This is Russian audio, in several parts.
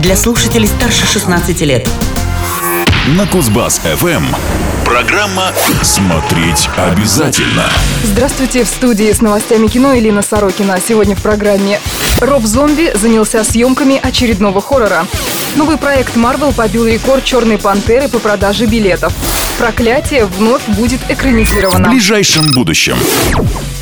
для слушателей старше 16 лет. На Кузбасс-ФМ. Программа «Смотреть обязательно». Здравствуйте, в студии с новостями кино Елена Сорокина. Сегодня в программе Роб Зомби занялся съемками очередного хоррора. Новый проект Marvel побил рекорд «Черной пантеры» по продаже билетов. «Проклятие» вновь будет В экранизировано. ближайшем будущем.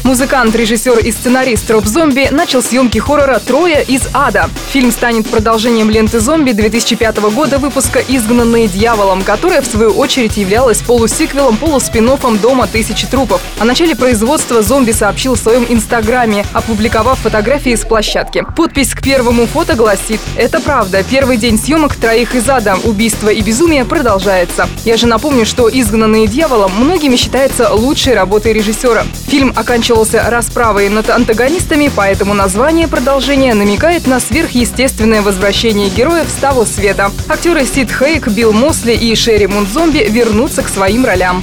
Музыкант, режиссер и сценарист Роб Зомби начал съемки хоррора «Трое из ада». Фильм станет продолжением ленты «Зомби» 2005 года выпуска «Изгнанные дьяволом», которая, в свою очередь, являлась полусиквелом, полуспин-оффом «Дома тысячи трупов». О начале производства «Зомби» сообщил в своем инстаграме, опубликовав фотографии с площадки. Подпись к первому фото гласит «Это правда. Первый день съемок «Троих из ада. Убийство и безумие» продолжается». Я же напомню, что «Изгнанные дьяволом» многими считается лучшей работой режиссера. Фильм оканчивался расправой над антагонистами, поэтому название продолжения намекает на сверхъестественное возвращение героев с того света. Актеры Сид Хейк, Билл Мосли и Шерри Мунзомби вернутся к своим ролям.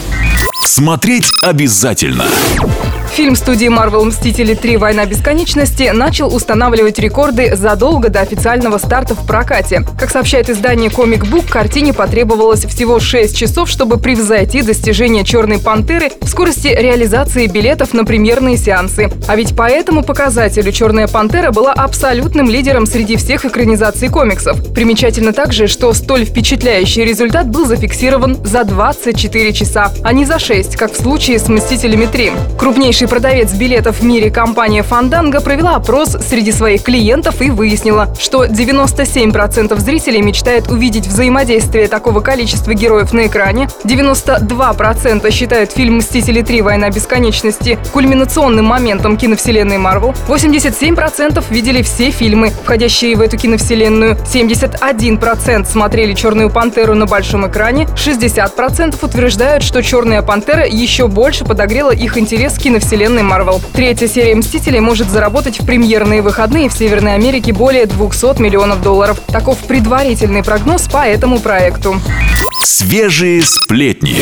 Смотреть обязательно. Фильм студии Marvel «Мстители 3. Война бесконечности» начал устанавливать рекорды задолго до официального старта в прокате. Как сообщает издание Comic Book, картине потребовалось всего 6 часов, чтобы превзойти достижение «Черной пантеры» в скорости реализации билетов на премьерные сеансы. А ведь по этому показателю «Черная пантера» была абсолютным лидером среди всех экранизаций комиксов. Примечательно также, что столь впечатляющий результат был зафиксирован за 24 часа, а не за 6, как в случае с «Мстителями 3». Крупнейший продавец билетов в мире компания Fandango провела опрос среди своих клиентов и выяснила, что 97% зрителей мечтает увидеть взаимодействие такого количества героев на экране, 92% считают фильм «Мстители 3. Война бесконечности» кульминационным моментом киновселенной Марвел, 87% видели все фильмы, входящие в эту киновселенную, 71% смотрели «Черную пантеру» на большом экране, 60% утверждают, что «Черная пантера» еще больше подогрела их интерес к киновселенной Марвел. Третья серия «Мстителей» может заработать в премьерные выходные в Северной Америке более 200 миллионов долларов. Таков предварительный прогноз по этому проекту. Свежие сплетни.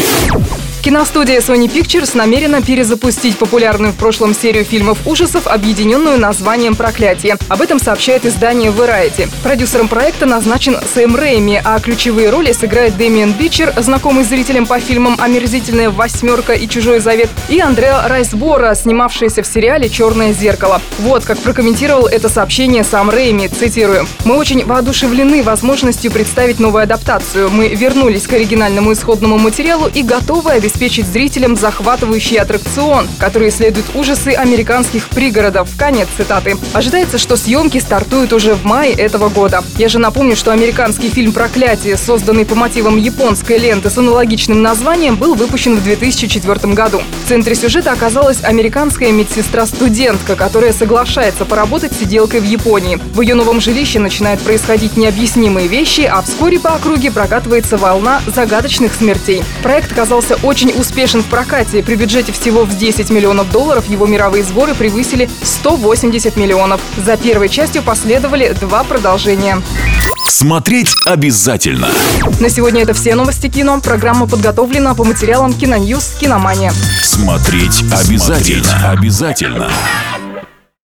Киностудия Sony Pictures намерена перезапустить популярную в прошлом серию фильмов ужасов, объединенную названием «Проклятие». Об этом сообщает издание Variety. Продюсером проекта назначен Сэм Рэйми, а ключевые роли сыграет Дэмиан Бичер, знакомый зрителям по фильмам «Омерзительная восьмерка» и «Чужой завет», и Андреа Райсбора, снимавшаяся в сериале «Черное зеркало». Вот как прокомментировал это сообщение сам Рэйми, цитирую. «Мы очень воодушевлены возможностью представить новую адаптацию. Мы вернулись к оригинальному исходному материалу и готовы обеспечить зрителям захватывающий аттракцион, который исследует ужасы американских пригородов. Конец цитаты. Ожидается, что съемки стартуют уже в мае этого года. Я же напомню, что американский фильм «Проклятие», созданный по мотивам японской ленты с аналогичным названием, был выпущен в 2004 году. В центре сюжета оказалась американская медсестра-студентка, которая соглашается поработать сиделкой в Японии. В ее новом жилище начинают происходить необъяснимые вещи, а вскоре по округе прокатывается волна загадочных смертей. Проект оказался очень успешен в прокате. При бюджете всего в 10 миллионов долларов его мировые сборы превысили 180 миллионов. За первой частью последовали два продолжения. Смотреть обязательно. На сегодня это все новости кино. Программа подготовлена по материалам Киноньюз «Киномания». Смотреть обязательно. Обязательно.